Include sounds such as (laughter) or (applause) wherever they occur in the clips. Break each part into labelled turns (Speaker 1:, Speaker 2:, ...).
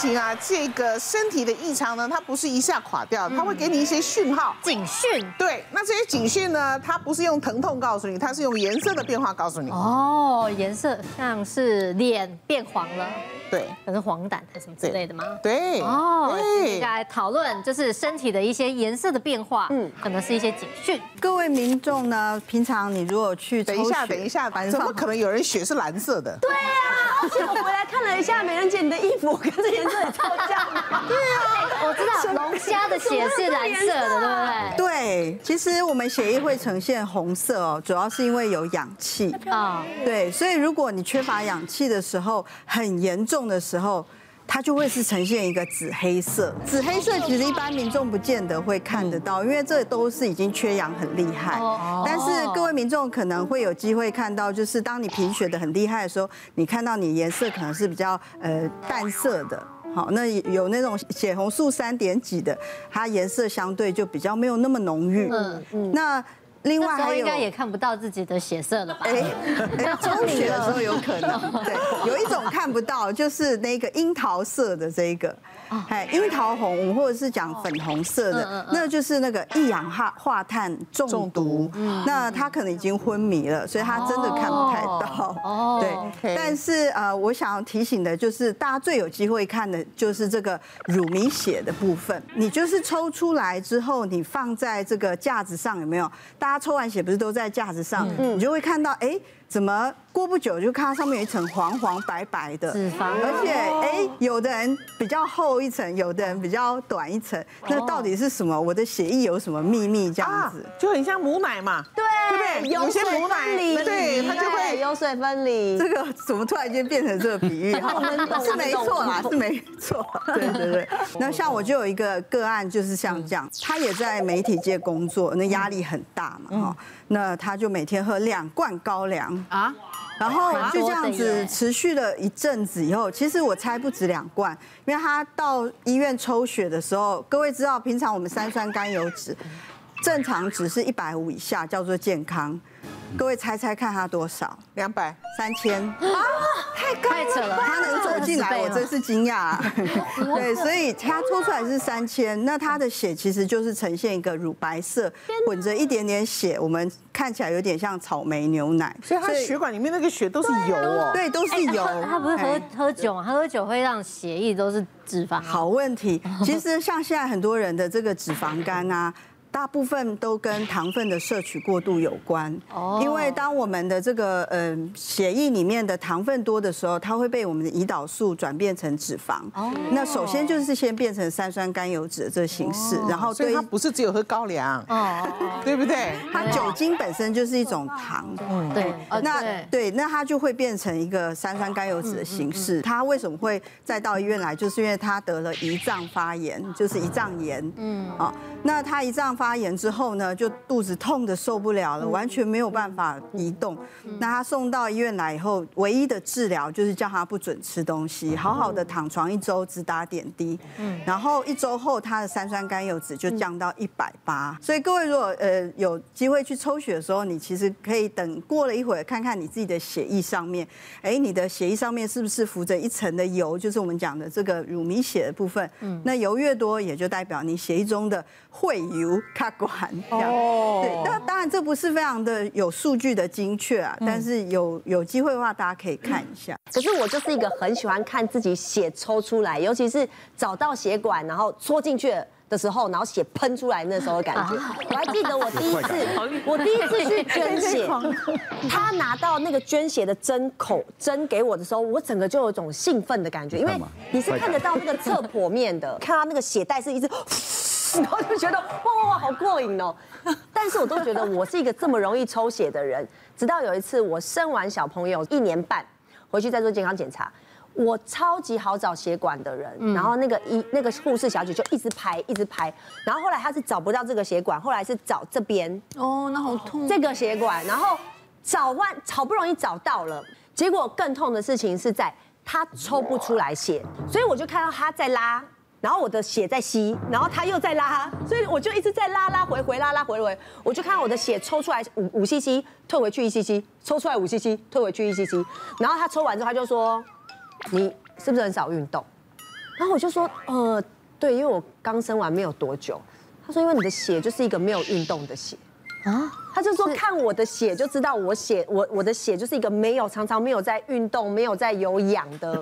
Speaker 1: 情啊，这个身体的异常呢，它不是一下垮掉，它会给你一些讯号，
Speaker 2: 警讯。
Speaker 1: 对，那这些警讯呢，它不是用疼痛告诉你，它是用颜色的变化告诉你。
Speaker 2: 哦，颜色像是脸变黄了。
Speaker 1: 对，
Speaker 2: 可能黄疸还是什么之类的吗？
Speaker 1: 对，
Speaker 2: 哦，应该讨论就是身体的一些颜色的变化，嗯，可能是一些警讯。
Speaker 3: 各位民众呢，平常你如果去
Speaker 1: 等一下，等一下，怎么可能有人血是蓝色的？
Speaker 4: 对呀，而且我回来看了一下，美人姐你的衣服跟这颜色也超像。
Speaker 2: 对啊，我知道龙虾的血是蓝色的，对不对？
Speaker 3: 对，其实我们血液会呈现红色哦，主要是因为有氧气啊。对，所以如果你缺乏氧气的时候，很严重。的时候，它就会是呈现一个紫黑色。紫黑色其实一般民众不见得会看得到，因为这都是已经缺氧很厉害。但是各位民众可能会有机会看到，就是当你贫血的很厉害的时候，你看到你颜色可能是比较呃淡色的。好，那有那种血红素三点几的，它颜色相对就比较没有那么浓郁。嗯嗯。那另外还有，
Speaker 2: 应该也看不到自己的血色了吧？哎，(laughs)
Speaker 3: 中学的时候有可能。对，有一种看不到，就是那个樱桃色的这一个。哎，樱桃红或者是讲粉红色的，那就是那个一氧化化碳中毒。那他可能已经昏迷了，所以他真的看不太到。哦，对。但是呃，我想要提醒的就是，大家最有机会看的就是这个乳糜血的部分。你就是抽出来之后，你放在这个架子上，有没有？大家抽完血不是都在架子上？你就会看到，哎。怎么过不久就看到上面有一层黄黄白白的
Speaker 2: 脂肪，
Speaker 3: 而且哎，有的人比较厚一层，有的人比较短一层，那到底是什么？我的血液有什么秘密？这样子
Speaker 1: 就很像母奶嘛，对，不对？有些母奶，对，它就会
Speaker 4: 油水分离。
Speaker 3: 这个怎么突然间变成这个比喻？(laughs) 是没错啦，是没错。(laughs) 对对对。那像我就有一个个案，就是像这样，他也在媒体界工作，那压力很大嘛，哈。那他就每天喝两罐高粱啊，然后就这样子持续了一阵子以后，其实我猜不止两罐，因为他到医院抽血的时候，各位知道，平常我们三酸甘油酯正常值是一百五以下叫做健康。各位猜猜看他多少？
Speaker 1: 两百、
Speaker 3: 三千啊！
Speaker 2: 太高了，
Speaker 3: 他能走进来，我真是惊讶。(laughs) 对，所以他抽出来是三千，那他的血其实就是呈现一个乳白色，混着一点点血，我们看起来有点像草莓牛奶。
Speaker 1: 所以他血管里面那个血都是油哦，
Speaker 3: 对，都是油。
Speaker 2: 他不是喝喝酒吗？他喝酒会让血液都是脂肪。
Speaker 3: 好问题，其实像现在很多人的这个脂肪肝啊。大部分都跟糖分的摄取过度有关，哦因为当我们的这个嗯血液里面的糖分多的时候，它会被我们的胰岛素转变成脂肪。那首先就是先变成三酸甘油脂的这个形式，然后
Speaker 1: 所以它不是只有喝高粱，哦对不对？
Speaker 3: 它酒精本身就是一种糖，
Speaker 2: 对。
Speaker 3: 那对，那它就会变成一个三酸甘油脂的形式。它为什么会再到医院来？就是因为它得了胰脏发炎，就是胰脏炎。嗯，啊，那它胰脏。发炎之后呢，就肚子痛的受不了了，完全没有办法移动。那他送到医院来以后，唯一的治疗就是叫他不准吃东西，好好的躺床一周，只打点滴。嗯，然后一周后，他的三酸甘油酯就降到一百八。所以各位如果呃有机会去抽血的时候，你其实可以等过了一会儿，看看你自己的血液上面，哎，你的血液上面是不是浮着一层的油，就是我们讲的这个乳糜血的部分。嗯，那油越多，也就代表你血液中的会油。卡管这样，对，那当然这不是非常的有数据的精确啊，但是有有机会的话，大家可以看一下。
Speaker 4: 可是我就是一个很喜欢看自己血抽出来，尤其是找到血管，然后戳进去的时候，然后血喷出来那时候的感觉。我还记得我第一次，(laughs) 我第一次去捐血，他拿到那个捐血的针口针给我的时候，我整个就有一种兴奋的感觉，因为 (laughs) 你是看得到那个侧剖面的，看到那个血袋是一直。然后就觉得哇哇哇好过瘾哦，但是我都觉得我是一个这么容易抽血的人，直到有一次我生完小朋友一年半，回去再做健康检查，我超级好找血管的人，然后那个医那个护士小姐就一直排一直排，然后后来她是找不到这个血管，后来是找这边
Speaker 3: 哦，那好痛，
Speaker 4: 这个血管，然后找完好不容易找到了，结果更痛的事情是在她抽不出来血，所以我就看到她在拉。然后我的血在吸，然后他又在拉，所以我就一直在拉拉回回拉拉回回，我就看到我的血抽出来五五 cc，退回去一 cc，抽出来五 cc，退回去一 cc，然后他抽完之后他就说，你是不是很少运动？然后我就说，呃，对，因为我刚生完没有多久。他说，因为你的血就是一个没有运动的血啊。他就说，看我的血就知道我血，我我的血就是一个没有常常没有在运动、没有在有氧的。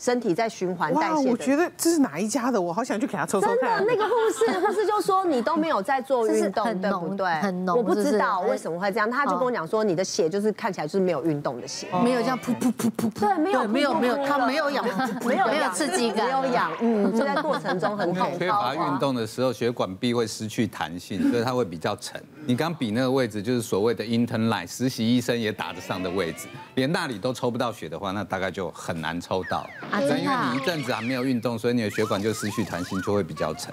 Speaker 4: 身体在循环代谢。哇，
Speaker 1: 我觉得这是哪一家的？我好想去给他抽抽看。
Speaker 4: 真的，那个护士，护士就说你都没有在做运动，对不对？
Speaker 2: 很浓，
Speaker 4: 我不知道为什么会这样。他就跟我讲说，你的血就是看起来就是没有运动的血，
Speaker 2: 没有这样噗噗噗噗噗。
Speaker 4: 对，没有
Speaker 1: 没有没有，他没有氧，(laughs)
Speaker 4: 没有
Speaker 2: 没有刺激感，
Speaker 4: 没有氧，嗯，就在过程中很痛。
Speaker 5: 缺乏运动的时候，血管壁会失去弹性，所以它会比较沉。你刚比那个位置，就是所谓的 intern line，实习医生也打得上的位置，连那里都抽不到血的话，那大概就很难抽到。啊，因为你一阵子还没有运动，所以你的血管就失去弹性，就会比较沉。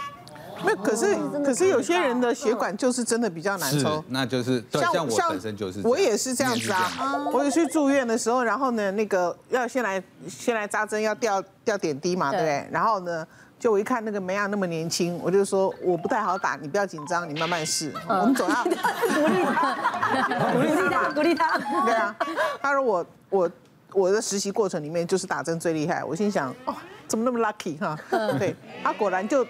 Speaker 1: 那可是可是有些人的血管就是真的比较难抽，
Speaker 5: 那就是像我本身就是，
Speaker 1: 我也是这样子啊。我有去住院的时候，然后呢，那个要先来先来扎针，要吊吊点滴嘛，对不对？然后呢。就我一看那个梅亚那么年轻，我就说我不太好打，你不要紧张，你慢慢试。我们总要鼓励他，鼓励他，(laughs) 鼓励他。对啊，他说我我我的实习过程里面就是打针最厉害。我心想哦，怎么那么 lucky 哈？(laughs) 对，他果然就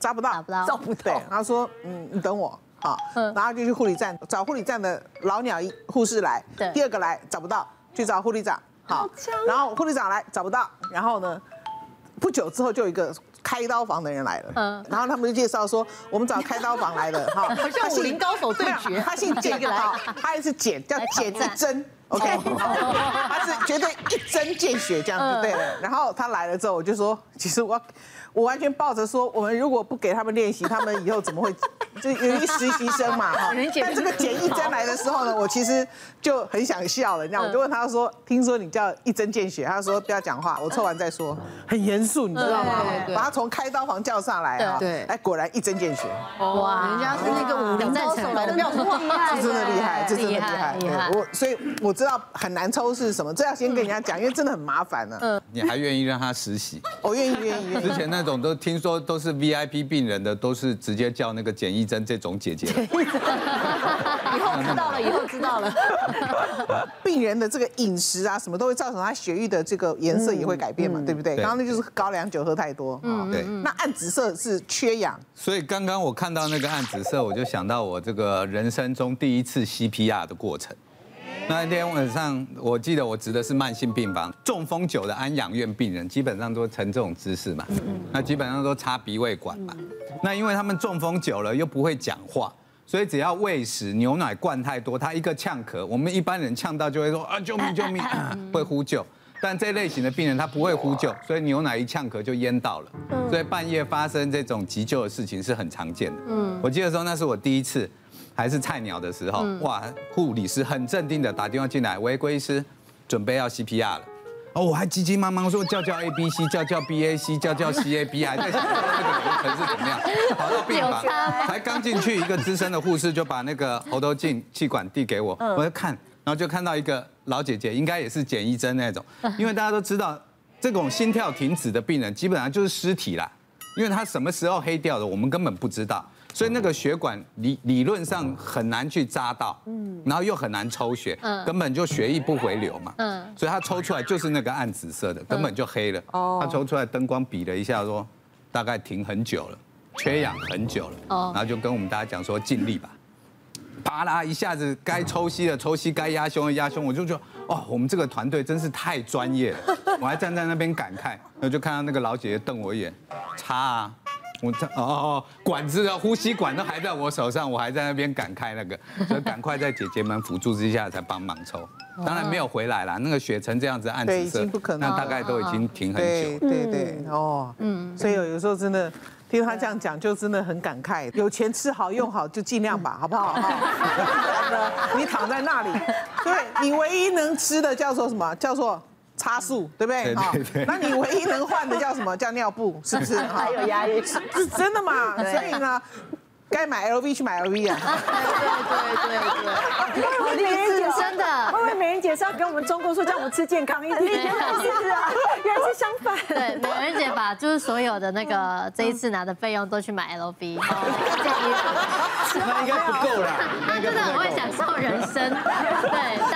Speaker 1: 扎不到，
Speaker 2: 扎不到，
Speaker 1: 扎不到。他说嗯，你等我好，然后就去护理站找护理站的老鸟护士来。第二个来找不到，去找护理长。好，然后护理长来找不到，然后呢，不久之后就有一个。开刀房的人来了，嗯，然后他们就介绍说，我们找开刀房来的，哈，(laughs)
Speaker 2: 好像武林高手对决，(laughs)
Speaker 1: 他姓简，哈，他也是简，叫简一针，OK，(laughs) 他是绝对一针见血这样子，对了，然后他来了之后，我就说，(laughs) 其实我。我完全抱着说，我们如果不给他们练习，他们以后怎么会？(laughs) 就有一实习生嘛，哈。但这个简一针来的时候呢，我其实就很想笑了，你知道，我就问他说：“听说你叫一针见血？”他说：“不要讲话，我抽完再说。”很严肃，你知道吗？把他从开刀房叫上来啊，对，哎，果然一针见血。
Speaker 2: 哇，人家是那个武林高手来的，不要说厉害，
Speaker 1: 这真的厉害，这真的厉害。厉害，我所以我知道很难抽是什么，这要先跟人家讲，因为真的很麻烦呢。嗯，
Speaker 5: 你还愿意让他实习？
Speaker 1: 我 (laughs) 愿意，愿意，愿意。
Speaker 5: 之前那。这种都听说都是 VIP 病人的，都是直接叫那个简易针这种姐姐。(laughs)
Speaker 4: 以后知道了，以后知道了。(laughs)
Speaker 1: 病人的这个饮食啊，什么都会造成他血液的这个颜色也会改变嘛，对不对？刚刚那就是高粱酒喝太多。嗯，对。那暗紫色是缺氧。
Speaker 5: 所以刚刚我看到那个暗紫色，我就想到我这个人生中第一次 CPR 的过程。那天晚上，我记得我值的是慢性病房，中风久的安养院病人，基本上都呈这种姿势嘛。那基本上都插鼻胃管嘛。那因为他们中风久了又不会讲话，所以只要喂食牛奶灌太多，他一个呛咳，我们一般人呛到就会说啊救命救命，(laughs) 会呼救。但这类型的病人他不会呼救，所以牛奶一呛咳就淹到了。所以半夜发生这种急救的事情是很常见的。嗯，我记得说那是我第一次。还是菜鸟的时候，哇，护理师很镇定的打电话进来，喂，郭医师，准备要 CPR 了。哦，我还急急忙忙说叫叫 A B C，叫叫 B A C，叫叫 C A B，还在想这个流程是怎么样。跑到病房，才刚进去，一个资深的护士就把那个喉头镜气管递给我，我就看，然后就看到一个老姐姐，应该也是简易针那种，因为大家都知道，这种心跳停止的病人基本上就是尸体啦，因为他什么时候黑掉的，我们根本不知道。所以那个血管理理论上很难去扎到，嗯，然后又很难抽血，嗯，根本就血液不回流嘛，嗯，所以他抽出来就是那个暗紫色的，根本就黑了。哦，他抽出来灯光比了一下，说大概停很久了，缺氧很久了，哦，然后就跟我们大家讲说尽力吧，啪啦一下子该抽吸的 (laughs) 抽吸，该压胸的压胸，我就觉得哦，我们这个团队真是太专业了，我还站在那边感慨，然后就看到那个老姐姐瞪我一眼，插啊。我这哦哦，管子的呼吸管都还在我手上，我还在那边感慨那个，所以赶快在姐姐们辅助之下才帮忙抽。当然没有回来啦，那个血成这样子暗紫色，那大概都已经停很久。
Speaker 1: 对对对，哦，嗯，所以有有时候真的听他这样讲，就真的很感慨。有钱吃好用好就尽量吧，好不好？(laughs) 你躺在那里，对你唯一能吃的叫做什么？叫做。插数对不对？哈，那你唯一能换的叫什么？叫尿布，是不是？(laughs)
Speaker 4: 还有压力，
Speaker 1: 是真的嘛？(laughs) 所以呢，该买 LV 去买 LV 啊。
Speaker 2: 对对对对。(laughs) 我美人姐真的，
Speaker 6: 后面美人姐是要给我们中国说叫我们吃健康一点，是啊，原来是相反。
Speaker 2: 对，美人姐把就是所有的那个这一次拿的费用都去买 LV，
Speaker 5: 那应该不够啦。
Speaker 2: 她真的很会享受人生，对。